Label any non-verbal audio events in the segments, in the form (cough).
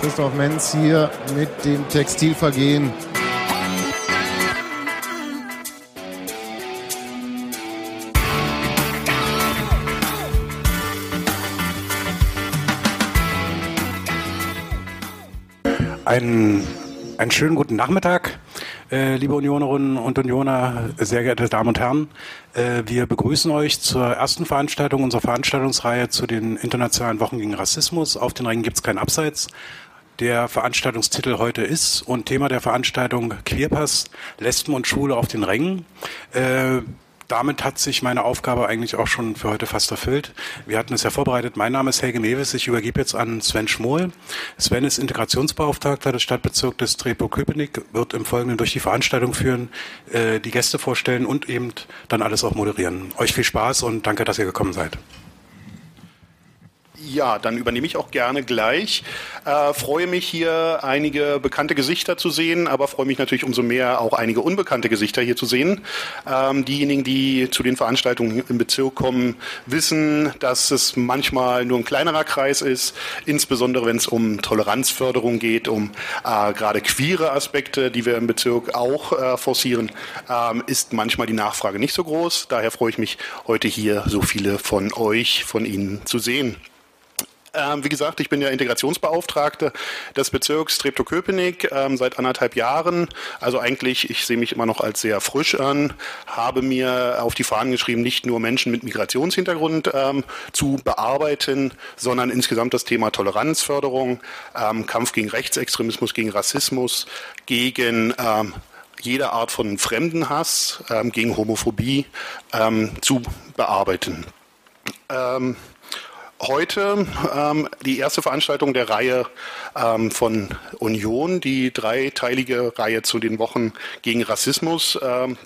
Christoph Menz hier mit dem Textilvergehen. Einen, einen schönen guten Nachmittag, äh, liebe Unionerinnen und Unioner, sehr geehrte Damen und Herren. Äh, wir begrüßen euch zur ersten Veranstaltung unserer Veranstaltungsreihe zu den Internationalen Wochen gegen Rassismus. Auf den Rängen gibt es kein Abseits. Der Veranstaltungstitel heute ist und Thema der Veranstaltung Queerpass, Lesben und Schule auf den Rängen. Damit hat sich meine Aufgabe eigentlich auch schon für heute fast erfüllt. Wir hatten es ja vorbereitet. Mein Name ist Helge Mewes. Ich übergebe jetzt an Sven Schmohl. Sven ist Integrationsbeauftragter des Stadtbezirks des Treptow-Köpenick, wird im Folgenden durch die Veranstaltung führen, äh, die Gäste vorstellen und eben dann alles auch moderieren. Euch viel Spaß und danke, dass ihr gekommen seid. Ja, dann übernehme ich auch gerne gleich. Äh, freue mich hier einige bekannte Gesichter zu sehen, aber freue mich natürlich umso mehr auch einige unbekannte Gesichter hier zu sehen. Ähm, diejenigen, die zu den Veranstaltungen im Bezirk kommen, wissen, dass es manchmal nur ein kleinerer Kreis ist, insbesondere wenn es um Toleranzförderung geht, um äh, gerade queere Aspekte, die wir im Bezirk auch äh, forcieren, ähm, ist manchmal die Nachfrage nicht so groß. Daher freue ich mich, heute hier so viele von euch, von Ihnen zu sehen. Ähm, wie gesagt, ich bin ja Integrationsbeauftragte des Bezirks Treptow-Köpenick ähm, seit anderthalb Jahren. Also eigentlich, ich sehe mich immer noch als sehr frisch an, habe mir auf die Fahnen geschrieben, nicht nur Menschen mit Migrationshintergrund ähm, zu bearbeiten, sondern insgesamt das Thema Toleranzförderung, ähm, Kampf gegen Rechtsextremismus, gegen Rassismus, gegen ähm, jede Art von Fremdenhass, ähm, gegen Homophobie zu bearbeiten. Ähm, heute ähm, die erste Veranstaltung der Reihe ähm, von Union, die dreiteilige Reihe zu den Wochen gegen Rassismus. Ähm,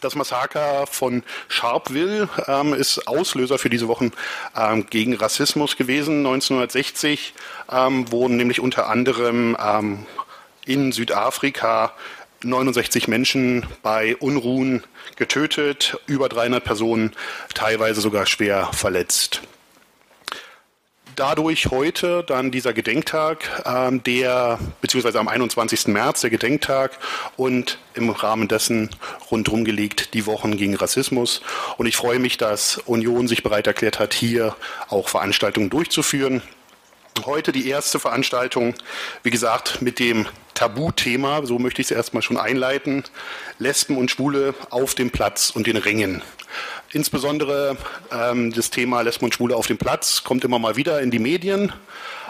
das Massaker von Sharpeville ähm, ist Auslöser für diese Wochen ähm, gegen Rassismus gewesen. 1960 ähm, wurden nämlich unter anderem ähm, in Südafrika 69 Menschen bei Unruhen getötet, über 300 Personen teilweise sogar schwer verletzt dadurch heute dann dieser Gedenktag, ähm, der, beziehungsweise am 21. März der Gedenktag und im Rahmen dessen rundherum gelegt die Wochen gegen Rassismus. Und ich freue mich, dass Union sich bereit erklärt hat, hier auch Veranstaltungen durchzuführen. Heute die erste Veranstaltung, wie gesagt, mit dem Tabuthema, so möchte ich es erstmal schon einleiten, Lesben und Schwule auf dem Platz und den Ringen. Insbesondere ähm, das Thema Lesben und Schwule auf dem Platz kommt immer mal wieder in die Medien.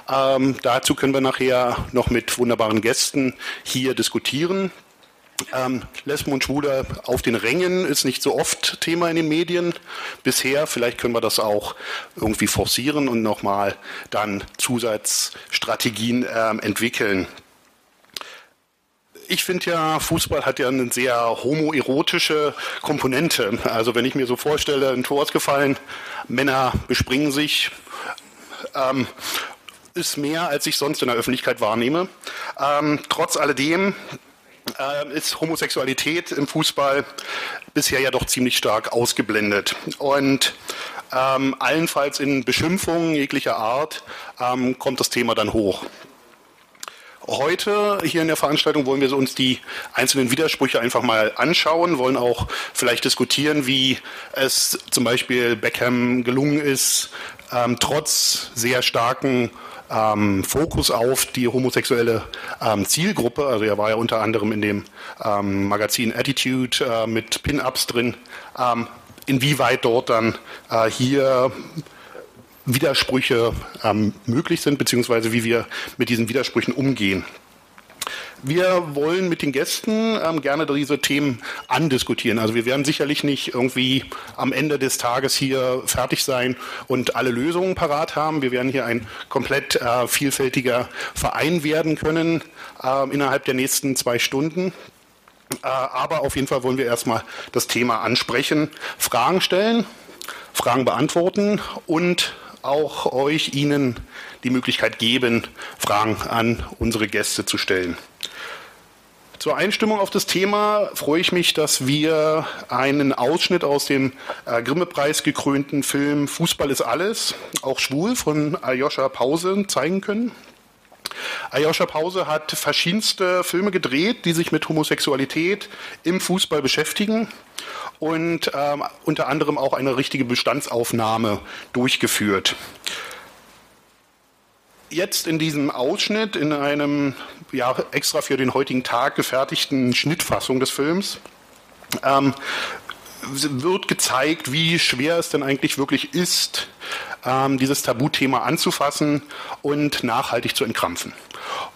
Ähm, dazu können wir nachher noch mit wunderbaren Gästen hier diskutieren. Ähm, Lesben und Schwule auf den Rängen ist nicht so oft Thema in den Medien bisher. Vielleicht können wir das auch irgendwie forcieren und nochmal dann Zusatzstrategien ähm, entwickeln ich finde ja, Fußball hat ja eine sehr homoerotische Komponente. Also wenn ich mir so vorstelle, ein Tor ist gefallen, Männer bespringen sich, ähm, ist mehr, als ich sonst in der Öffentlichkeit wahrnehme. Ähm, trotz alledem äh, ist Homosexualität im Fußball bisher ja doch ziemlich stark ausgeblendet. Und ähm, allenfalls in Beschimpfungen jeglicher Art ähm, kommt das Thema dann hoch. Heute hier in der Veranstaltung wollen wir uns die einzelnen Widersprüche einfach mal anschauen, wollen auch vielleicht diskutieren, wie es zum Beispiel Beckham gelungen ist, ähm, trotz sehr starken ähm, Fokus auf die homosexuelle ähm, Zielgruppe, also er war ja unter anderem in dem ähm, Magazin Attitude äh, mit Pin-Ups drin, ähm, inwieweit dort dann äh, hier Widersprüche ähm, möglich sind, beziehungsweise wie wir mit diesen Widersprüchen umgehen. Wir wollen mit den Gästen ähm, gerne diese Themen andiskutieren. Also wir werden sicherlich nicht irgendwie am Ende des Tages hier fertig sein und alle Lösungen parat haben. Wir werden hier ein komplett äh, vielfältiger Verein werden können äh, innerhalb der nächsten zwei Stunden. Äh, aber auf jeden Fall wollen wir erstmal das Thema ansprechen, Fragen stellen, Fragen beantworten und auch euch, Ihnen die Möglichkeit geben, Fragen an unsere Gäste zu stellen. Zur Einstimmung auf das Thema freue ich mich, dass wir einen Ausschnitt aus dem äh, Grimme-Preis gekrönten Film Fußball ist alles, auch schwul, von Aljoscha Pause zeigen können. Aljoscha Pause hat verschiedenste Filme gedreht, die sich mit Homosexualität im Fußball beschäftigen und ähm, unter anderem auch eine richtige Bestandsaufnahme durchgeführt jetzt in diesem Ausschnitt, in einem ja, extra für den heutigen Tag gefertigten Schnittfassung des Films, ähm, wird gezeigt, wie schwer es denn eigentlich wirklich ist, ähm, dieses Tabuthema anzufassen und nachhaltig zu entkrampfen.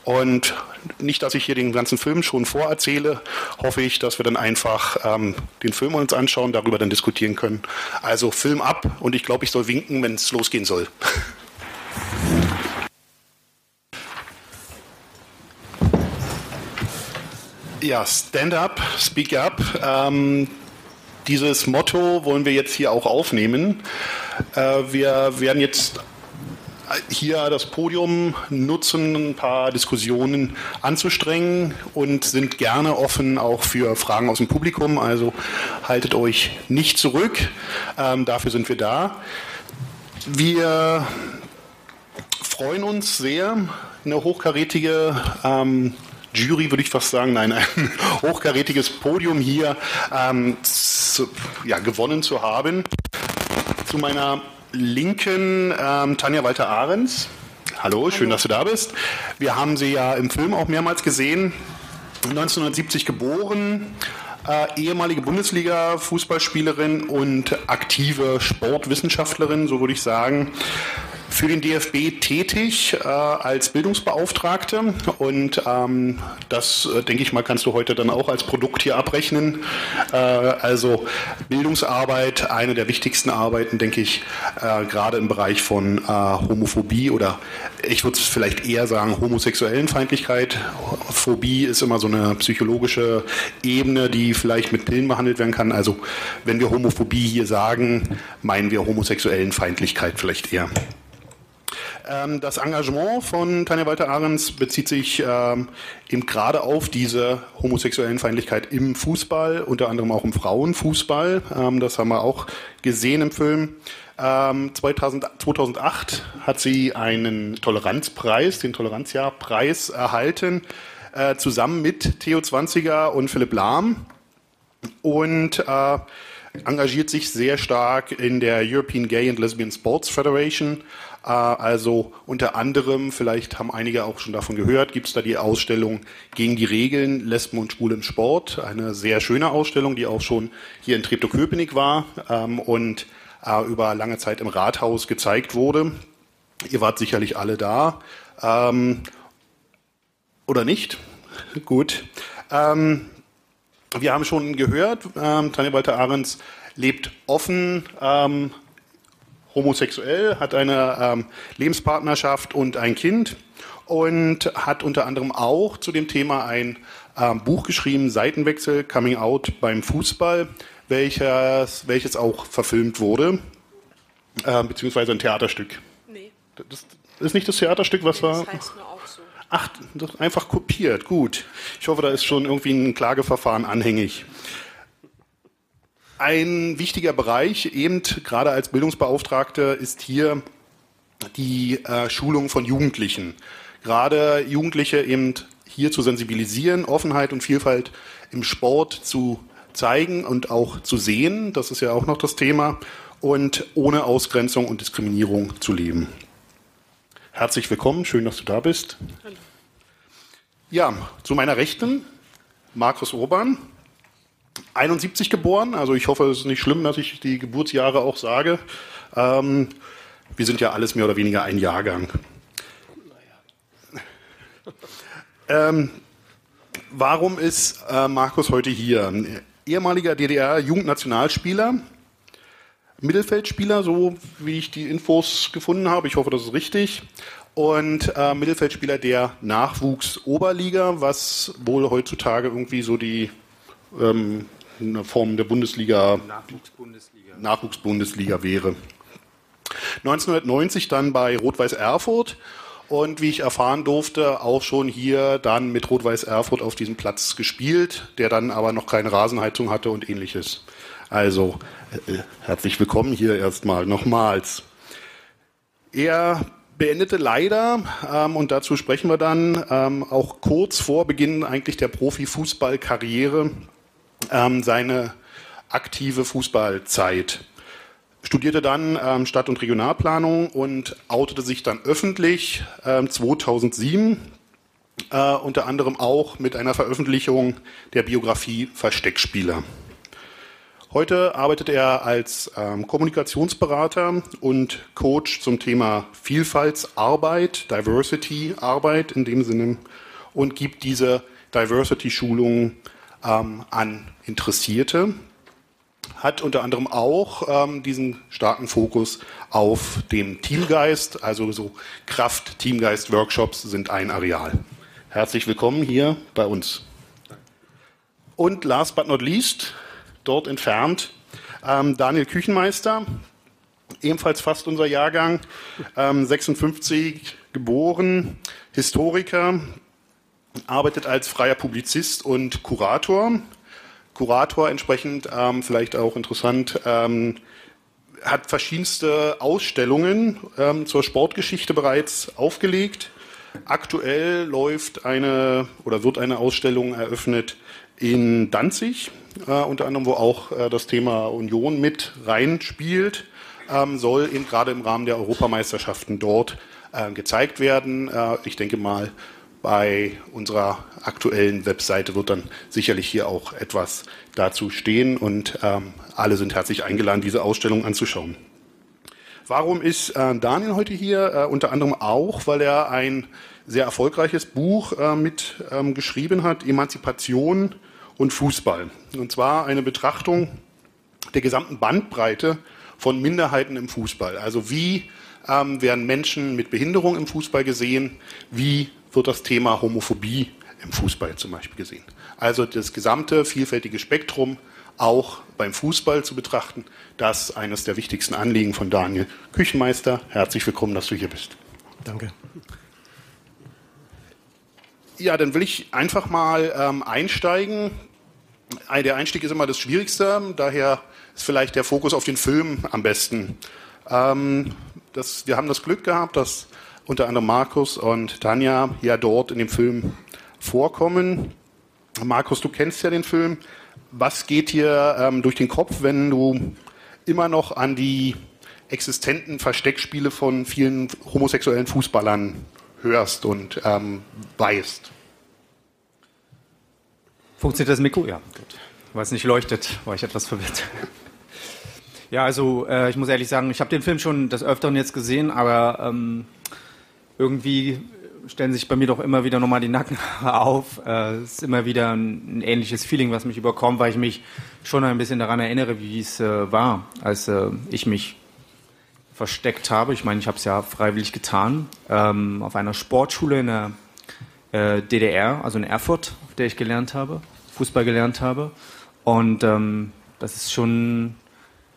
Und nicht, dass ich hier den ganzen Film schon vorerzähle, hoffe ich, dass wir dann einfach ähm, den Film uns anschauen, darüber dann diskutieren können. Also Film ab und ich glaube, ich soll winken, wenn es losgehen soll. (laughs) Ja, Stand up, speak up. Ähm, dieses Motto wollen wir jetzt hier auch aufnehmen. Äh, wir werden jetzt hier das Podium nutzen, ein paar Diskussionen anzustrengen und sind gerne offen auch für Fragen aus dem Publikum. Also haltet euch nicht zurück. Ähm, dafür sind wir da. Wir freuen uns sehr, eine hochkarätige ähm, Jury, würde ich fast sagen, nein, ein (laughs) hochkarätiges Podium hier ähm, zu, ja, gewonnen zu haben. Zu meiner Linken ähm, Tanja Walter-Ahrens. Hallo, Hallo, schön, dass du da bist. Wir haben sie ja im Film auch mehrmals gesehen. 1970 geboren, äh, ehemalige Bundesliga-Fußballspielerin und aktive Sportwissenschaftlerin, so würde ich sagen für den DFB tätig äh, als Bildungsbeauftragte und ähm, das, äh, denke ich mal, kannst du heute dann auch als Produkt hier abrechnen. Äh, also Bildungsarbeit, eine der wichtigsten Arbeiten, denke ich, äh, gerade im Bereich von äh, Homophobie oder ich würde es vielleicht eher sagen homosexuellen Feindlichkeit. Phobie ist immer so eine psychologische Ebene, die vielleicht mit Pillen behandelt werden kann. Also wenn wir Homophobie hier sagen, meinen wir homosexuellen Feindlichkeit vielleicht eher. Ähm, das Engagement von Tanja Walter-Ahrens bezieht sich ähm, eben gerade auf diese homosexuellen Feindlichkeit im Fußball, unter anderem auch im Frauenfußball. Ähm, das haben wir auch gesehen im Film. 2000, 2008 hat sie einen Toleranzpreis, den Toleranzjahrpreis erhalten, äh, zusammen mit Theo Zwanziger und Philipp Lahm und äh, engagiert sich sehr stark in der European Gay and Lesbian Sports Federation also unter anderem, vielleicht haben einige auch schon davon gehört, gibt es da die Ausstellung gegen die Regeln Lesben und Schwule im Sport. Eine sehr schöne Ausstellung, die auch schon hier in Treptow-Köpenick war ähm, und äh, über lange Zeit im Rathaus gezeigt wurde. Ihr wart sicherlich alle da. Ähm, oder nicht? (laughs) Gut. Ähm, wir haben schon gehört, ähm, Tanja Walter-Ahrens lebt offen, ähm, homosexuell, hat eine ähm, Lebenspartnerschaft und ein Kind und hat unter anderem auch zu dem Thema ein ähm, Buch geschrieben, Seitenwechsel, Coming Out beim Fußball, welches, welches auch verfilmt wurde, äh, beziehungsweise ein Theaterstück. Nee. Das ist nicht das Theaterstück, was nee, war. Das heißt nur auch so. Ach, einfach kopiert, gut. Ich hoffe, da ist schon irgendwie ein Klageverfahren anhängig. Ein wichtiger Bereich, eben gerade als Bildungsbeauftragte, ist hier die äh, Schulung von Jugendlichen. Gerade Jugendliche eben hier zu sensibilisieren, Offenheit und Vielfalt im Sport zu zeigen und auch zu sehen, das ist ja auch noch das Thema, und ohne Ausgrenzung und Diskriminierung zu leben. Herzlich willkommen, schön, dass du da bist. Hallo. Ja, zu meiner Rechten, Markus Urban, 71 geboren, also ich hoffe, es ist nicht schlimm, dass ich die Geburtsjahre auch sage. Ähm, wir sind ja alles mehr oder weniger ein Jahrgang. Ähm, warum ist äh, Markus heute hier? Ehemaliger DDR-Jugendnationalspieler, Mittelfeldspieler, so wie ich die Infos gefunden habe. Ich hoffe, das ist richtig. Und äh, Mittelfeldspieler der Nachwuchs-Oberliga, was wohl heutzutage irgendwie so die ähm, eine Form der Bundesliga, Nachwuchsbundesliga. Nachwuchsbundesliga wäre. 1990 dann bei Rot-Weiß Erfurt und wie ich erfahren durfte, auch schon hier dann mit Rot-Weiß Erfurt auf diesem Platz gespielt, der dann aber noch keine Rasenheizung hatte und ähnliches. Also äh, herzlich willkommen hier erstmal nochmals. Er beendete leider, ähm, und dazu sprechen wir dann, ähm, auch kurz vor Beginn eigentlich der Profifußballkarriere ähm, seine aktive Fußballzeit studierte dann ähm, Stadt- und Regionalplanung und outete sich dann öffentlich ähm, 2007, äh, unter anderem auch mit einer Veröffentlichung der Biografie Versteckspieler. Heute arbeitet er als ähm, Kommunikationsberater und Coach zum Thema Vielfaltsarbeit, Diversity-Arbeit in dem Sinne und gibt diese Diversity-Schulungen ähm, an Interessierte hat unter anderem auch ähm, diesen starken Fokus auf dem Teamgeist, also so Kraft-Teamgeist-Workshops sind ein Areal. Herzlich willkommen hier bei uns. Und last but not least, dort entfernt, ähm, Daniel Küchenmeister, ebenfalls fast unser Jahrgang, ähm, 56 geboren, Historiker, arbeitet als freier Publizist und Kurator Kurator entsprechend, ähm, vielleicht auch interessant, ähm, hat verschiedenste Ausstellungen ähm, zur Sportgeschichte bereits aufgelegt. Aktuell läuft eine oder wird eine Ausstellung eröffnet in Danzig, äh, unter anderem, wo auch äh, das Thema Union mit reinspielt, ähm, soll eben gerade im Rahmen der Europameisterschaften dort äh, gezeigt werden. Äh, ich denke mal, bei unserer aktuellen Webseite wird dann sicherlich hier auch etwas dazu stehen und ähm, alle sind herzlich eingeladen, diese Ausstellung anzuschauen. Warum ist äh, Daniel heute hier? Äh, unter anderem auch, weil er ein sehr erfolgreiches Buch äh, mit ähm, geschrieben hat, Emanzipation und Fußball. Und zwar eine Betrachtung der gesamten Bandbreite von Minderheiten im Fußball. Also wie ähm, werden Menschen mit Behinderung im Fußball gesehen? Wie wird das Thema Homophobie im Fußball zum Beispiel gesehen. Also das gesamte vielfältige Spektrum auch beim Fußball zu betrachten, das ist eines der wichtigsten Anliegen von Daniel Küchenmeister. Herzlich willkommen, dass du hier bist. Danke. Ja, dann will ich einfach mal ähm, einsteigen. Der Einstieg ist immer das Schwierigste, daher ist vielleicht der Fokus auf den Film am besten. Ähm, das, wir haben das Glück gehabt, dass unter anderem Markus und Tanja ja dort in dem Film vorkommen. Markus, du kennst ja den Film. Was geht dir ähm, durch den Kopf, wenn du immer noch an die existenten Versteckspiele von vielen homosexuellen Fußballern hörst und ähm, weißt? Funktioniert das Mikro? Ja, gut. Weil es nicht leuchtet, war ich etwas verwirrt. Ja, also äh, ich muss ehrlich sagen, ich habe den Film schon des Öfteren jetzt gesehen, aber ähm, irgendwie stellen sich bei mir doch immer wieder nochmal die Nacken (laughs) auf. Äh, es ist immer wieder ein, ein, ähnliches Feeling, was mich überkommt, weil ich mich schon ein bisschen daran erinnere, wie es äh, war, als äh, ich mich versteckt habe. Ich meine, ich habe es ja freiwillig getan, ähm, auf einer Sportschule in der äh, DDR, also in Erfurt, auf der ich gelernt habe, Fußball gelernt habe. Und ähm, das ist schon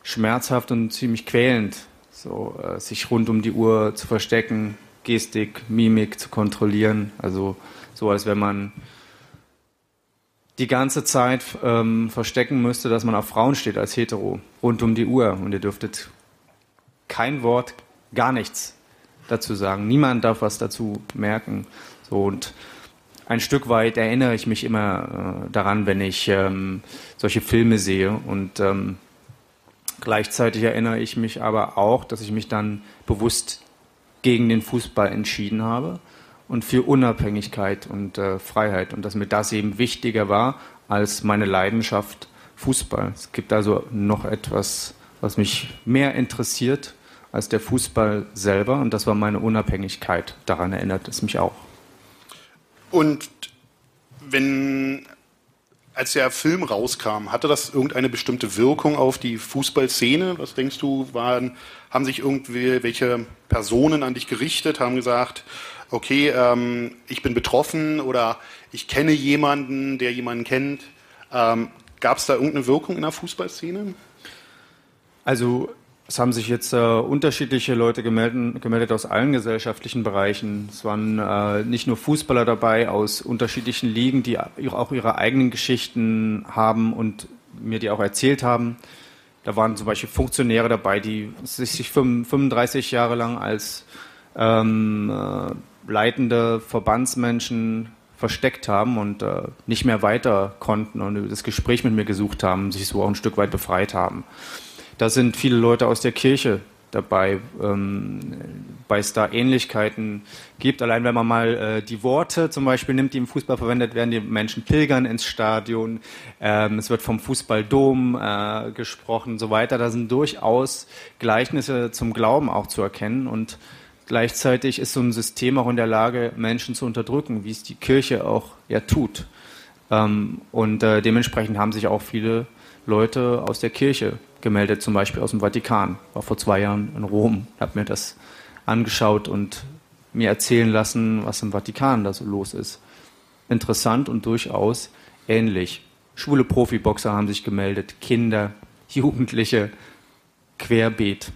schmerzhaft und ziemlich quälend, so äh, sich rund um die Uhr zu verstecken, Gestik, Mimik zu kontrollieren. Also so, als wenn man die ganze Zeit ähm, verstecken müsste, dass man auf Frauen steht als Hetero, rund um die Uhr. Und ihr dürftet kein Wort, gar nichts dazu sagen. Niemand darf was dazu merken. So und ein Stück weit erinnere ich mich immer äh, daran, wenn ich ähm, solche Filme sehe. Und ähm, gleichzeitig erinnere ich mich aber auch, dass ich mich dann bewusst gegen den Fußball entschieden habe und für Unabhängigkeit und äh, Freiheit und dass mir das eben wichtiger war als meine Leidenschaft Fußball. Es gibt also noch etwas, was mich mehr interessiert als der Fußball selber und das war meine Unabhängigkeit. Daran erinnert es mich auch. Und wenn als der Film rauskam, hatte das irgendeine bestimmte Wirkung auf die Fußballszene? Was denkst du, waren, haben sich irgendwelche Personen an dich gerichtet, haben gesagt, okay, ähm, ich bin betroffen oder ich kenne jemanden, der jemanden kennt? Ähm, Gab es da irgendeine Wirkung in der Fußballszene? Also es haben sich jetzt äh, unterschiedliche Leute gemeldet, gemeldet, aus allen gesellschaftlichen Bereichen. Es waren äh, nicht nur Fußballer dabei aus unterschiedlichen Ligen, die auch ihre eigenen Geschichten haben und mir die auch erzählt haben. Da waren zum Beispiel Funktionäre dabei, die sich 35 Jahre lang als ähm, äh, leitende Verbandsmenschen versteckt haben und äh, nicht mehr weiter konnten und das Gespräch mit mir gesucht haben, sich so auch ein Stück weit befreit haben. Da sind viele Leute aus der Kirche dabei, ähm, weil es da Ähnlichkeiten gibt. Allein wenn man mal äh, die Worte zum Beispiel nimmt, die im Fußball verwendet werden, die Menschen pilgern ins Stadion, ähm, es wird vom Fußballdom äh, gesprochen und so weiter. Da sind durchaus Gleichnisse zum Glauben auch zu erkennen und gleichzeitig ist so ein System auch in der Lage, Menschen zu unterdrücken, wie es die Kirche auch ja tut. Ähm, und äh, dementsprechend haben sich auch viele Leute aus der Kirche gemeldet, zum Beispiel aus dem Vatikan. War vor zwei Jahren in Rom, habe mir das angeschaut und mir erzählen lassen, was im Vatikan da so los ist. Interessant und durchaus ähnlich. Schwule Profiboxer haben sich gemeldet, Kinder, (laughs) Jugendliche, querbeet.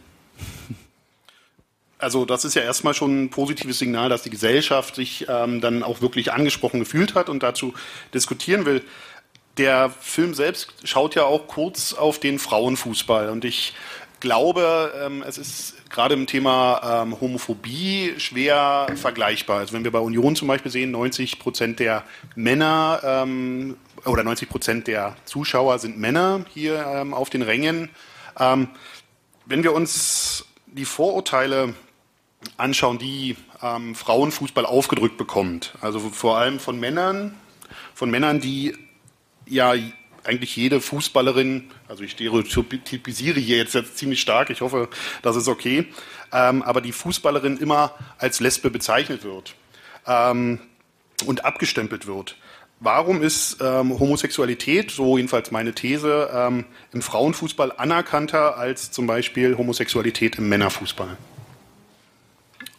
Also das ist ja erstmal schon ein positives Signal, dass die Gesellschaft sich ähm, dann auch wirklich angesprochen gefühlt hat und dazu diskutieren will der Film selbst schaut ja auch kurz auf den Frauenfußball und ich glaube, ähm, es ist gerade im Thema ähm, Homophobie schwer vergleichbar. Also wenn wir bei Union zum Beispiel sehen, 90 Prozent der Männer ähm, oder 90 Prozent der Zuschauer sind Männer hier ähm, auf den Rängen. Ähm, wenn wir uns die Vorurteile anschauen, die ähm, Frauenfußball aufgedrückt bekommt, also vor allem von Männern, von Männern, die ja eigentlich jede Fußballerin, also ich stereotypisiere hier jetzt, jetzt ziemlich stark, ich hoffe, das ist okay, ähm, aber die Fußballerin immer als Lesbe bezeichnet wird ähm, und abgestempelt wird. Warum ist ähm, Homosexualität, so jedenfalls meine These, ähm, im Frauenfußball anerkannter als zum Beispiel Homosexualität im Männerfußball?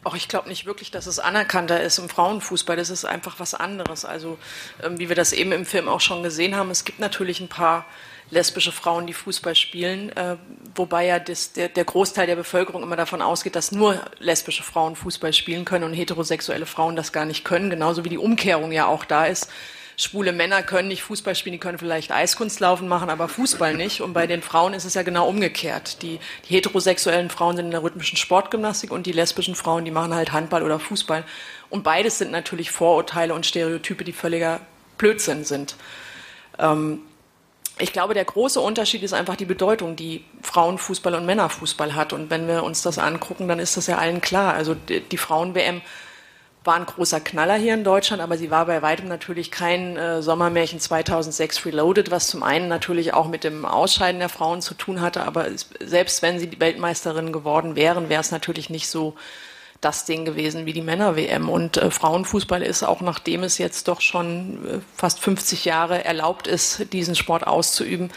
Auch ich glaube nicht wirklich, dass es anerkannter ist im Frauenfußball. Das ist einfach was anderes. Also, ähm, wie wir das eben im Film auch schon gesehen haben, es gibt natürlich ein paar lesbische Frauen, die Fußball spielen, äh, wobei ja das, der, der, Großteil der Bevölkerung immer davon ausgeht, dass nur lesbische Frauen Fußball spielen können und heterosexuelle Frauen das gar nicht können, genauso wie die Umkehrung ja auch da ist schwule Männer können nicht Fußball spielen, die können vielleicht Eiskunstlaufen machen, aber Fußball nicht. Und bei den Frauen ist es ja genau umgekehrt. Die, die heterosexuellen Frauen sind in der rhythmischen Sportgymnastik und die lesbischen Frauen, die machen halt Handball oder Fußball. Und beides sind natürlich Vorurteile und Stereotype, die völliger Blödsinn sind. Ähm, ich glaube, der große Unterschied ist einfach die Bedeutung, die Frauenfußball und Männerfußball hat. Und wenn wir uns das angucken, dann ist das ja allen klar. Also die, Frauen-WM war ein großer Knaller hier in Deutschland, aber sie war bei weitem natürlich kein äh, Sommermärchen 2006 Reloaded, was zum einen natürlich auch mit dem Ausscheiden der Frauen zu tun hatte, aber es, selbst wenn sie die Weltmeisterin geworden wären, wäre es natürlich nicht so das Ding gewesen wie die Männer-WM. Und äh, Frauenfußball ist, auch nachdem es jetzt doch schon äh, fast 50 Jahre erlaubt ist, diesen Sport auszuüben,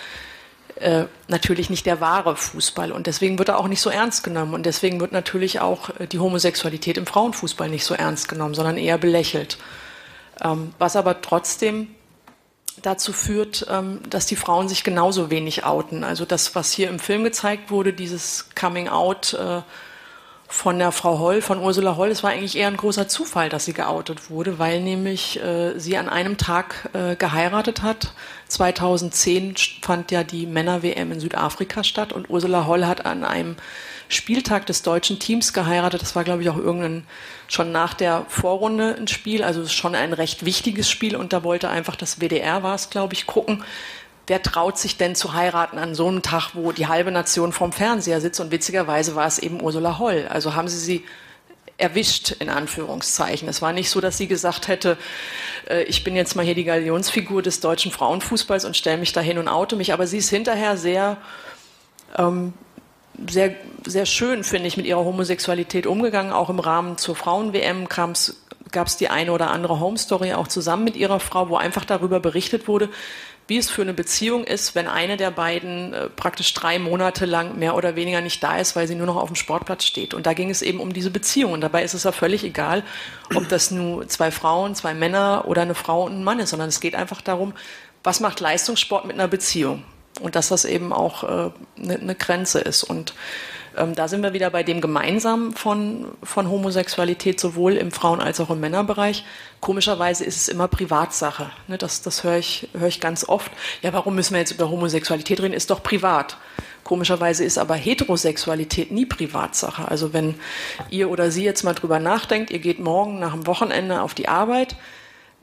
äh, natürlich nicht der wahre Fußball. Und deswegen wird er auch nicht so ernst genommen. Und deswegen wird natürlich auch äh, die Homosexualität im Frauenfußball nicht so ernst genommen, sondern eher belächelt. Ähm, was aber trotzdem dazu führt, ähm, dass die Frauen sich genauso wenig outen. Also das, was hier im Film gezeigt wurde, dieses Coming Out, äh, von der Frau Holl, von Ursula Holl. Es war eigentlich eher ein großer Zufall, dass sie geoutet wurde, weil nämlich äh, sie an einem Tag äh, geheiratet hat. 2010 fand ja die Männer-WM in Südafrika statt und Ursula Holl hat an einem Spieltag des deutschen Teams geheiratet. Das war, glaube ich, auch irgendein schon nach der Vorrunde ein Spiel, also schon ein recht wichtiges Spiel und da wollte einfach das WDR war es, glaube ich, gucken, wer traut sich denn zu heiraten an so einem Tag, wo die halbe Nation vorm Fernseher sitzt? Und witzigerweise war es eben Ursula Holl. Also haben sie sie erwischt, in Anführungszeichen. Es war nicht so, dass sie gesagt hätte, äh, ich bin jetzt mal hier die Galionsfigur des deutschen Frauenfußballs und stelle mich dahin und oute mich. Aber sie ist hinterher sehr, ähm, sehr, sehr schön, finde ich, mit ihrer Homosexualität umgegangen. Auch im Rahmen zur Frauen-WM gab es die eine oder andere Home-Story auch zusammen mit ihrer Frau, wo einfach darüber berichtet wurde, wie es für eine Beziehung ist, wenn eine der beiden äh, praktisch drei Monate lang mehr oder weniger nicht da ist, weil sie nur noch auf dem Sportplatz steht. Und da ging es eben um diese Beziehung. Und dabei ist es ja völlig egal, ob das nur zwei Frauen, zwei Männer oder eine Frau und ein Mann ist, sondern es geht einfach darum, was macht Leistungssport mit einer Beziehung? Und dass das eben auch äh, eine, eine Grenze ist. Und Ähm, da sind wir wieder bei dem Gemeinsamen von, von Homosexualität, sowohl im Frauen- als auch im Männerbereich. Komischerweise ist es immer Privatsache. Ne? Das, das höre ich, höre ich ganz oft. Ja, warum müssen wir jetzt über Homosexualität reden? Ist doch privat. Komischerweise ist aber Heterosexualität nie Privatsache. Also wenn ihr oder sie jetzt mal drüber nachdenkt, ihr geht morgen nach dem Wochenende auf die Arbeit,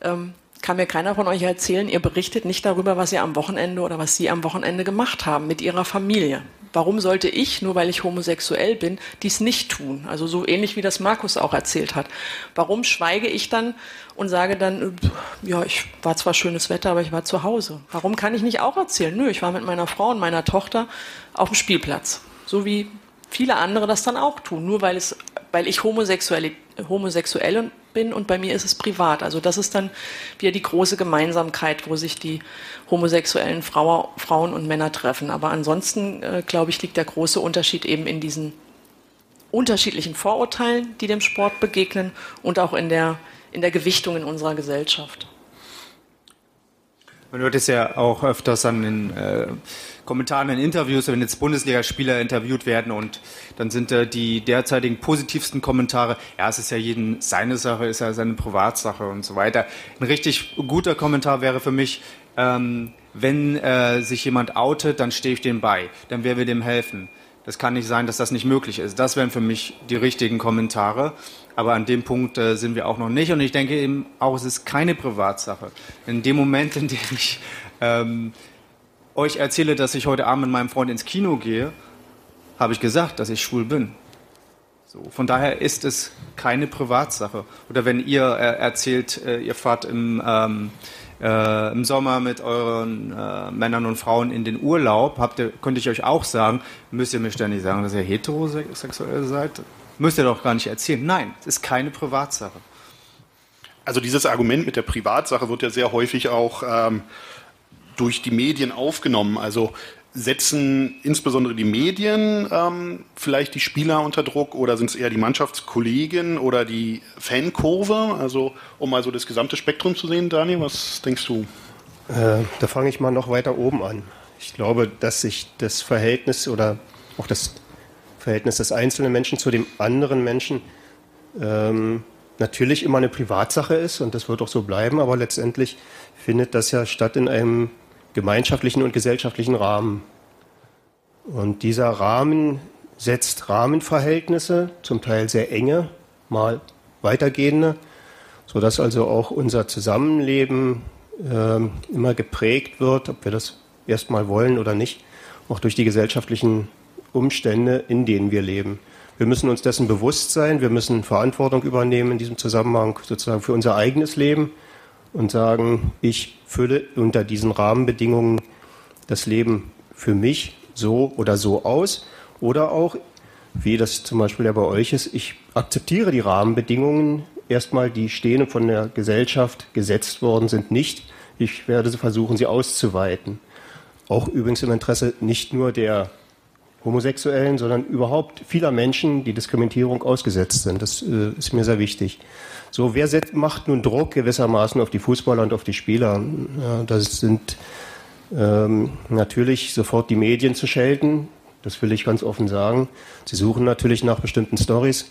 ähm, kann mir keiner von euch erzählen, ihr berichtet nicht darüber, was ihr am Wochenende oder was sie am Wochenende gemacht haben mit ihrer Familie. Warum sollte ich, nur weil ich homosexuell bin, dies nicht tun? Also so ähnlich wie das Markus auch erzählt hat. Warum schweige ich dann und sage dann, ja, ich war zwar schönes Wetter, aber ich war zu Hause. Warum kann ich nicht auch erzählen? Nö, ich war mit meiner Frau und meiner Tochter auf dem Spielplatz. So wie viele andere das dann auch tun, nur weil, es, weil ich homosexuell, homosexuell bin und bei mir ist es privat. Also das ist dann wieder die große Gemeinsamkeit, wo sich die homosexuellen Frau, Frauen und Männer treffen. Aber ansonsten, äh, glaube ich, liegt der große Unterschied eben in diesen unterschiedlichen Vorurteilen, die dem Sport begegnen und auch in der, in der Gewichtung in unserer Gesellschaft. Man hört es ja auch öfters an den äh, Kommentaren in Interviews, wenn jetzt Bundesligaspieler interviewt werden und dann sind äh, die derzeitigen positivsten Kommentare, ja, es ist ja jeden seine Sache, ist ja seine Privatsache und so weiter. Ein richtig guter Kommentar wäre für mich, ähm, wenn äh, sich jemand outet, dann stehe ich dem bei, dann wer will dem helfen. Das kann nicht sein, dass das nicht möglich ist. Das wären für mich die richtigen Kommentare. Aber an dem Punkt äh, sind wir auch noch nicht. Und ich denke eben auch, es ist keine Privatsache. In dem Moment, in dem ich ähm, euch erzähle, dass ich heute Abend mit meinem Freund ins Kino gehe, habe ich gesagt, dass ich schwul bin. So, von daher ist es keine Privatsache. Oder wenn ihr äh, erzählt, äh, ihr fahrt im, ähm, äh, im Sommer mit euren äh, Männern und Frauen in den Urlaub, habt ihr, könnte ich euch auch sagen, müsst ihr mir ständig sagen, dass ihr heterosexuell seid? Müsst ihr doch gar nicht erzählen. Nein, es ist keine Privatsache. Also dieses Argument mit der Privatsache wird ja sehr häufig auch ähm, durch die Medien aufgenommen. Also setzen insbesondere die Medien ähm, vielleicht die Spieler unter Druck oder sind es eher die Mannschaftskollegen oder die Fankurve? Also um also das gesamte Spektrum zu sehen, Daniel, was denkst du? Äh, da fange ich mal noch weiter oben an. Ich glaube, dass sich das Verhältnis oder auch das Verhältnis des einzelnen Menschen zu dem anderen Menschen ähm, natürlich immer eine Privatsache ist und das wird auch so bleiben, aber letztendlich findet das ja statt in einem gemeinschaftlichen und gesellschaftlichen Rahmen. Und dieser Rahmen setzt Rahmenverhältnisse, zum Teil sehr enge, mal weitergehende, sodass also auch unser Zusammenleben äh, immer geprägt wird, ob wir das erstmal wollen oder nicht, auch durch die gesellschaftlichen Umstände, in denen wir leben. Wir müssen uns dessen bewusst sein, wir müssen Verantwortung übernehmen in diesem Zusammenhang sozusagen für unser eigenes Leben und sagen, ich fülle unter diesen Rahmenbedingungen das Leben für mich so oder so aus. Oder auch, wie das zum Beispiel ja bei euch ist, ich akzeptiere die Rahmenbedingungen erstmal, die stehen von der Gesellschaft gesetzt worden sind, nicht. Ich werde versuchen, sie auszuweiten. Auch übrigens im Interesse nicht nur der Homosexuellen, sondern überhaupt vieler Menschen, die Diskriminierung ausgesetzt sind. Das äh, ist mir sehr wichtig. So, wer macht nun Druck gewissermaßen auf die Fußballer und auf die Spieler? Ja, das sind ähm, natürlich sofort die Medien zu schelten. Das will ich ganz offen sagen. Sie suchen natürlich nach bestimmten Stories.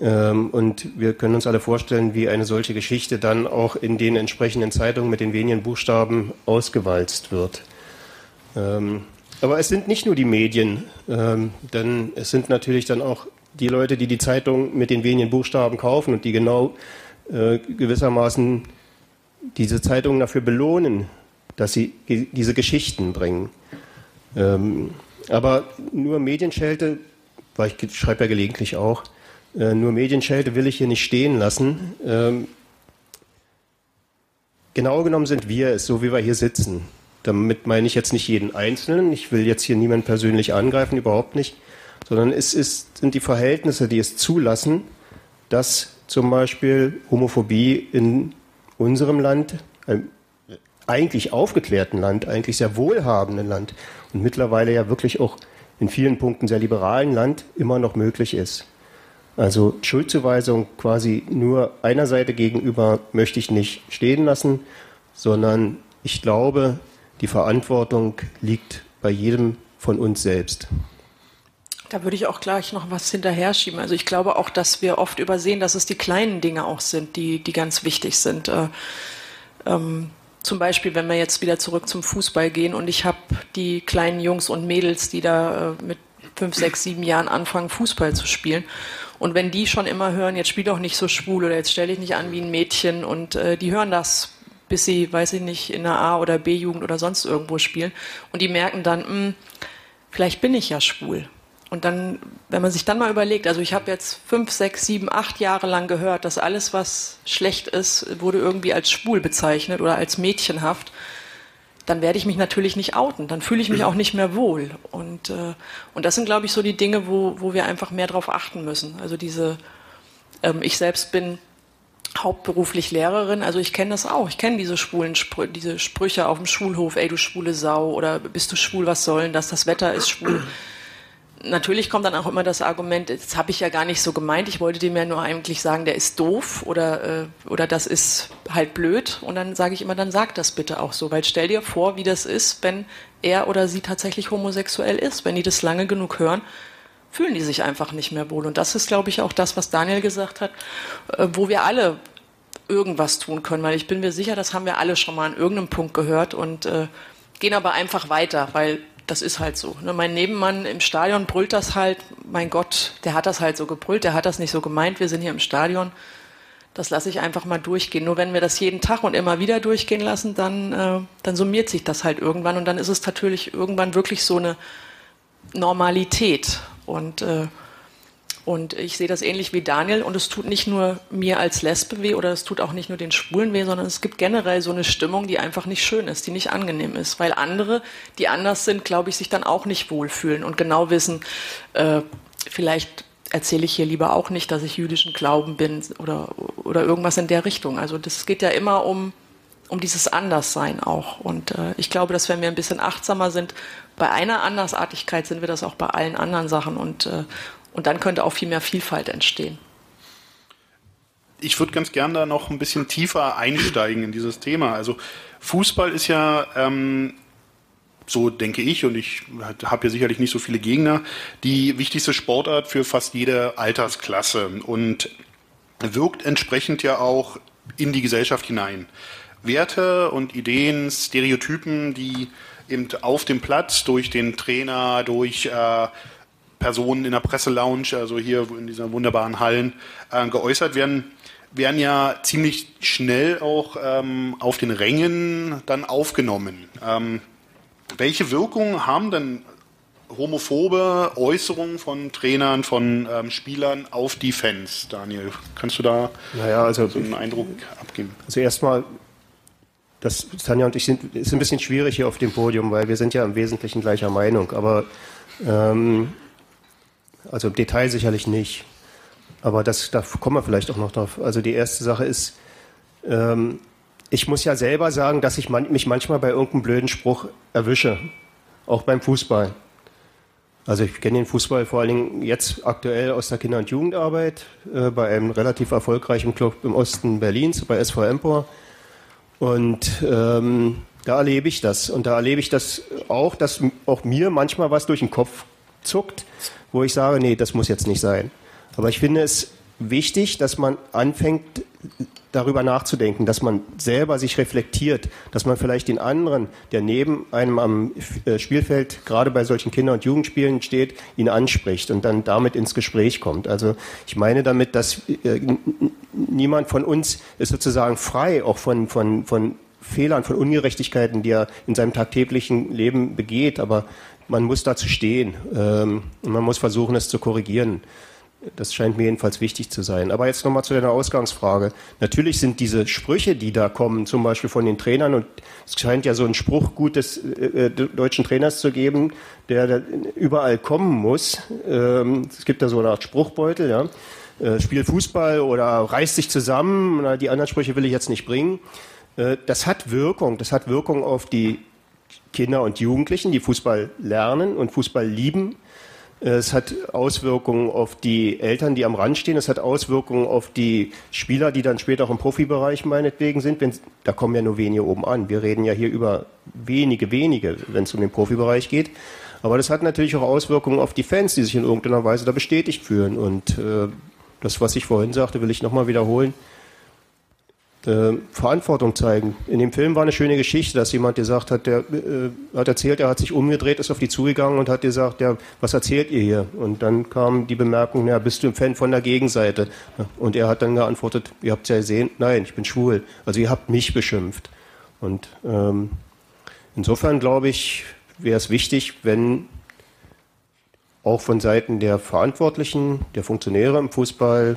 Ähm, und wir können uns alle vorstellen, wie eine solche Geschichte dann auch in den entsprechenden Zeitungen mit den wenigen Buchstaben ausgewalzt wird. Ähm, aber es sind nicht nur die Medien, ähm, denn es sind natürlich dann auch die Leute, die die Zeitung mit den wenigen Buchstaben kaufen und die genau äh, gewissermaßen diese Zeitungen dafür belohnen, dass sie ge diese Geschichten bringen. Ähm, aber nur Medienschelte, weil ich schreibe ja gelegentlich auch, äh, nur Medienschelte will ich hier nicht stehen lassen. Ähm, genau genommen sind wir es, so wie wir hier sitzen. Damit meine ich jetzt nicht jeden Einzelnen. Ich will jetzt hier niemanden persönlich angreifen, überhaupt nicht. Sondern es ist, sind die Verhältnisse, die es zulassen, dass zum Beispiel Homophobie in unserem Land, einem eigentlich aufgeklärten Land, eigentlich sehr wohlhabenden Land und mittlerweile ja wirklich auch in vielen Punkten sehr liberalen Land immer noch möglich ist. Also Schuldzuweisung quasi nur einer Seite gegenüber möchte ich nicht stehen lassen, sondern ich glaube, die Verantwortung liegt bei jedem von uns selbst. Da würde ich auch gleich noch was hinterher schieben. Also ich glaube auch, dass wir oft übersehen, dass es die kleinen Dinge auch sind, die, die ganz wichtig sind. Äh, ähm, zum Beispiel, wenn wir jetzt wieder zurück zum Fußball gehen und ich habe die kleinen Jungs und Mädels, die da äh, mit fünf, sechs, sieben Jahren anfangen, Fußball zu spielen. Und wenn die schon immer hören, jetzt spiel doch nicht so schwul oder jetzt stelle ich nicht an wie ein Mädchen und äh, die hören das, bis sie, weiß ich nicht, in der A- oder B-Jugend oder sonst irgendwo spielen und die merken dann, mh, hm, vielleicht bin ich ja schwul. Und dann, wenn man sich dann mal überlegt, also ich habe jetzt fünf, sechs, sieben, acht Jahre lang gehört, dass alles, was schlecht ist, wurde irgendwie als schwul bezeichnet oder als mädchenhaft, dann werde ich mich natürlich nicht outen, dann fühle ich mich auch nicht mehr wohl. Und, äh, und das sind, glaube ich, so die Dinge, wo, wo wir einfach mehr darauf achten müssen. Also diese, ähm, ich selbst bin hauptberuflich Lehrerin, also ich kenne das auch. Ich kenne diese schwulen Sprü diese Sprüche auf dem Schulhof, ey du schwule Sau oder bist du schwul, was soll denn das, das Wetter ist schwul natürlich kommt dann auch immer das Argument, das habe ich ja gar nicht so gemeint, ich wollte dem ja nur eigentlich sagen, der ist doof oder, äh, oder das ist halt blöd. Und dann sage ich immer, dann sag das bitte auch so, weil stell dir vor, wie das ist, wenn er oder sie tatsächlich homosexuell ist. Wenn die das lange genug hören, fühlen die sich einfach nicht mehr wohl. Und das ist, glaube ich, auch das, was Daniel gesagt hat, äh, wo wir alle irgendwas tun können, weil ich bin mir sicher, das haben wir alle schon mal an irgendeinem Punkt gehört und äh, gehen aber einfach weiter, weil das ist halt so. Ne? Mein Nebenmann im Stadion brüllt das halt, mein Gott, der hat das halt so gebrüllt, der hat das nicht so gemeint, wir sind hier im Stadion. Das lasse ich einfach mal durchgehen. Nur wenn wir das jeden Tag und immer wieder durchgehen lassen, dann, äh, dann summiert sich das halt irgendwann und dann ist es natürlich irgendwann wirklich so eine Normalität. Und äh, und ich sehe das ähnlich wie Daniel und es tut nicht nur mir als Lesbe weh oder es tut auch nicht nur den Schwulen weh, sondern es gibt generell so eine Stimmung, die einfach nicht schön ist, die nicht angenehm ist, weil andere, die anders sind, glaube ich, sich dann auch nicht wohlfühlen und genau wissen, äh, vielleicht erzähle ich hier lieber auch nicht, dass ich jüdischen Glauben bin oder, oder irgendwas in der Richtung. Also das geht ja immer um, um dieses Anderssein auch. Und äh, ich glaube, dass wenn wir ein bisschen achtsamer sind, bei einer Andersartigkeit sind wir das auch bei allen anderen Sachen und, äh, und dann könnte auch viel mehr Vielfalt entstehen. Ich würde ganz gern da noch ein bisschen tiefer einsteigen in dieses Thema. Also Fußball ist ja, ähm, so denke ich, und ich habe ja sicherlich nicht so viele Gegner, die wichtigste Sportart für fast jede Altersklasse und wirkt entsprechend ja auch in die Gesellschaft hinein. Werte und Ideen, Stereotypen, die eben auf dem Platz durch den Trainer, durch äh, Personen in der Presselounge, also hier in diesen wunderbaren Hallen, äh, geäußert werden, werden ja ziemlich schnell auch ähm, auf den Rängen dann aufgenommen. Ähm, welche Wirkung haben denn homophobe Äußerungen von Trainern, von ähm, Spielern auf die Fans, Daniel? Kannst du da naja, also, so einen Eindruck abgeben? Also erstmal, das Tanja und ich sind ist ein bisschen schwierig hier auf dem Podium, weil wir sind ja im Wesentlichen gleicher Meinung. Aber ähm, also im Detail sicherlich nicht. Aber das, da kommen wir vielleicht auch noch drauf. Also die erste Sache ist, ähm, ich muss ja selber sagen, dass ich man, mich manchmal bei irgendeinem blöden Spruch erwische. Auch beim Fußball. Also ich kenne den Fußball vor allen Dingen jetzt aktuell aus der Kinder- und Jugendarbeit äh, bei einem relativ erfolgreichen Club im Osten Berlins, bei SV Empor. Und ähm, da erlebe ich das. Und da erlebe ich das auch, dass auch mir manchmal was durch den Kopf zuckt, wo ich sage, nee, das muss jetzt nicht sein. Aber ich finde es wichtig, dass man anfängt, darüber nachzudenken, dass man selber sich reflektiert, dass man vielleicht den anderen, der neben einem am äh, Spielfeld gerade bei solchen Kinder- und Jugendspielen steht, ihn anspricht und dann damit ins Gespräch kommt. Also ich meine damit, dass äh, niemand von uns ist sozusagen frei, auch von, von, von Fehlern, von Ungerechtigkeiten, die er in seinem tagtäglichen Leben begeht. Aber man muss dazu stehen ähm, und man muss versuchen, es zu korrigieren. Das scheint mir jedenfalls wichtig zu sein. Aber jetzt nochmal zu deiner Ausgangsfrage. Natürlich sind diese Sprüche, die da kommen, zum Beispiel von den Trainern, und es scheint ja so einen Spruch gut des äh, äh deutschen Trainers zu geben, der, überall kommen muss. Ähm, es gibt da so eine Art Spruchbeutel, ja. Äh, Spiel Fußball oder reiß dich zusammen. Die anderen Sprüche will ich jetzt nicht bringen. Äh, das hat Wirkung. Das hat Wirkung auf die Kinder und Jugendlichen, die Fußball lernen und Fußball lieben. Es hat Auswirkungen auf die Eltern, die am Rand stehen. Es hat Auswirkungen auf die Spieler, die dann später auch im Profibereich meinetwegen sind. Wenn, da kommen ja nur wenige oben an. Wir reden ja hier über wenige, wenige, wenn es um den Profibereich geht. Aber das hat natürlich auch Auswirkungen auf die Fans, die sich in irgendeiner Weise da bestätigt fühlen. Und äh, das, was ich vorhin sagte, will ich nochmal wiederholen. Äh, Verantwortung zeigen. In dem Film war eine schöne Geschichte, dass jemand gesagt hat, der äh, hat erzählt, er hat sich umgedreht, ist auf die zugegangen und hat gesagt, ja, was erzählt ihr hier? Und dann kam die Bemerkung, ja, bist du ein Fan von der Gegenseite? Und er hat dann geantwortet, ihr habt es ja gesehen, nein, ich bin schwul. Also ihr habt mich beschimpft. Und ähm, insofern glaube ich, wäre es wichtig, wenn auch von Seiten der Verantwortlichen, der Funktionäre im Fußball,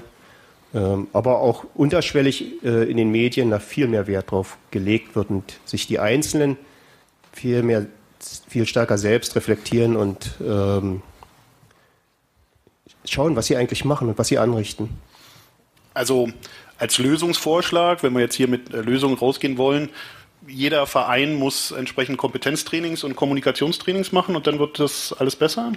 aber auch unterschwellig äh, in den Medien da viel mehr Wert drauf gelegt wird und sich die Einzelnen viel mehr, viel stärker selbst reflektieren und ähm, schauen, was sie eigentlich machen und was sie anrichten. Also als Lösungsvorschlag, wenn wir jetzt hier mit äh, Lösungen rausgehen wollen, jeder Verein muss entsprechend Kompetenztrainings und Kommunikationstrainings machen und dann wird das alles besser?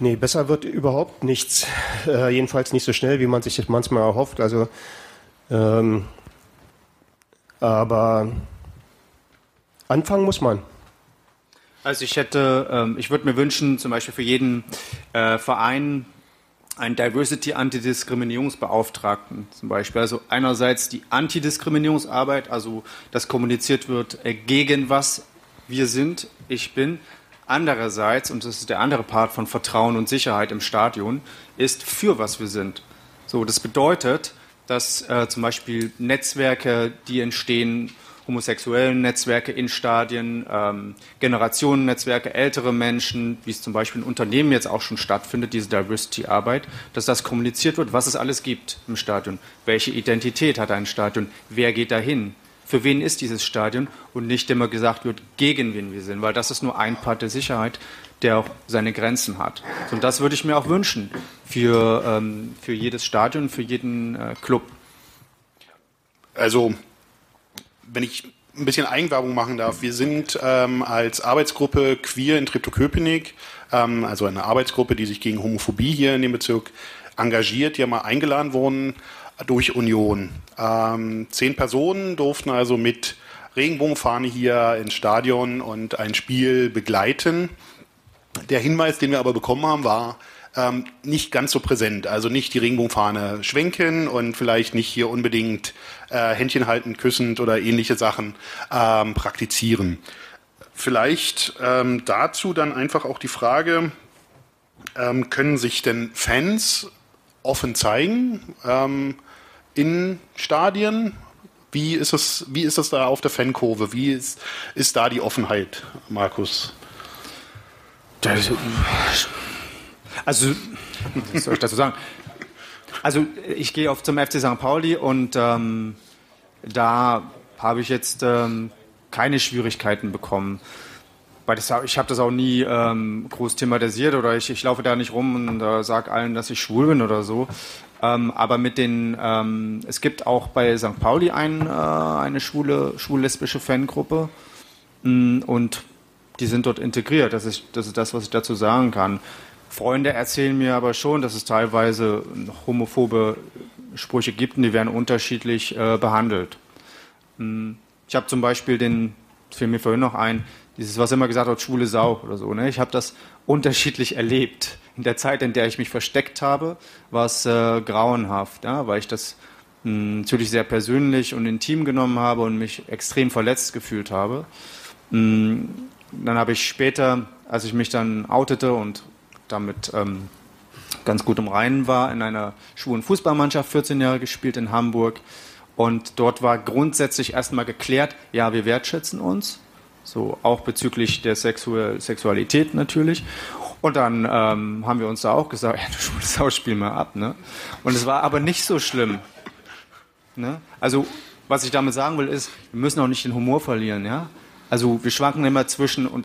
Nee, besser wird überhaupt nichts. Äh, jedenfalls nicht so schnell, wie man sich das manchmal erhofft. Also, ähm, aber anfangen muss man. Also ich hätte, ähm, ich würde mir wünschen, zum Beispiel für jeden äh, Verein einen Diversity-Antidiskriminierungsbeauftragten zum Beispiel. Also einerseits die Antidiskriminierungsarbeit, also dass kommuniziert wird, äh, gegen was wir sind, ich bin. Andererseits, und das ist der andere Part von Vertrauen und Sicherheit im Stadion, ist für was wir sind. So, das bedeutet, dass äh, zum Beispiel Netzwerke, die entstehen, homosexuellen Netzwerke in Stadien, ähm, Generationennetzwerke, ältere Menschen, wie es zum Beispiel in Unternehmen jetzt auch schon stattfindet, diese Diversity-Arbeit, dass das kommuniziert wird, was es alles gibt im Stadion. Welche Identität hat ein Stadion? Wer geht dahin? Für wen ist dieses Stadion und nicht immer gesagt wird, gegen wen wir sind, weil das ist nur ein Part der Sicherheit, der auch seine Grenzen hat. Und das würde ich mir auch wünschen für, ähm, für jedes Stadion, für jeden äh, Club. Also, wenn ich ein bisschen Eigenwerbung machen darf, wir sind ähm, als Arbeitsgruppe Queer in Treptow-Köpenick, ähm, also eine Arbeitsgruppe, die sich gegen Homophobie hier in dem Bezirk engagiert, ja mal eingeladen worden durch Union. Ähm, zehn Personen durften also mit Regenbogenfahne hier ins Stadion und ein Spiel begleiten. Der Hinweis, den wir aber bekommen haben, war ähm, nicht ganz so präsent. Also nicht die Regenbogenfahne schwenken und vielleicht nicht hier unbedingt äh, Händchen halten, küssend oder ähnliche Sachen ähm, praktizieren. Vielleicht ähm, dazu dann einfach auch die Frage, ähm, können sich denn Fans offen zeigen ähm, in Stadien. Wie ist, es, wie ist es da auf der Fankurve? Wie ist, ist da die Offenheit, Markus? Also, was soll ich dazu sagen? Also, ich gehe oft zum FC St. Pauli und ähm, da habe ich jetzt ähm, keine Schwierigkeiten bekommen weil das, ich habe das auch nie ähm, groß thematisiert oder ich, ich laufe da nicht rum und äh, sage allen, dass ich schwul bin oder so. Ähm, aber mit den, ähm, es gibt auch bei St. Pauli ein, äh, eine schwule, schwul-lesbische Fangruppe mm, und die sind dort integriert. Das ist, das ist das, was ich dazu sagen kann. Freunde erzählen mir aber schon, dass es teilweise homophobe Sprüche gibt und die werden unterschiedlich äh, behandelt. Mm, ich habe zum Beispiel den, fiel mir vorhin noch ein, dieses, was immer gesagt wird, schwule Sau oder so. Ne? Ich habe das unterschiedlich erlebt. In der Zeit, in der ich mich versteckt habe, war es äh, grauenhaft, ja? weil ich das mh, hm, natürlich sehr persönlich und intim genommen habe und mich extrem verletzt gefühlt habe. Mh, hm, dann habe ich später, als ich mich dann outete und damit ähm, ganz gut im Reinen war, in einer schwulen Fußballmannschaft 14 Jahre gespielt in Hamburg. Und dort war grundsätzlich erstmal geklärt, ja, wir wertschätzen uns, so auch bezüglich der Sexu Sexualität natürlich. Und dann ähm, haben wir uns da auch gesagt, (laughs) ja, du schwules Sau, spiel mal ab. Ne? Und es war aber nicht so schlimm. Ne? Also, was ich damit sagen will, ist, wir müssen auch nicht den Humor verlieren. Ja? Also, wir schwanken immer zwischen und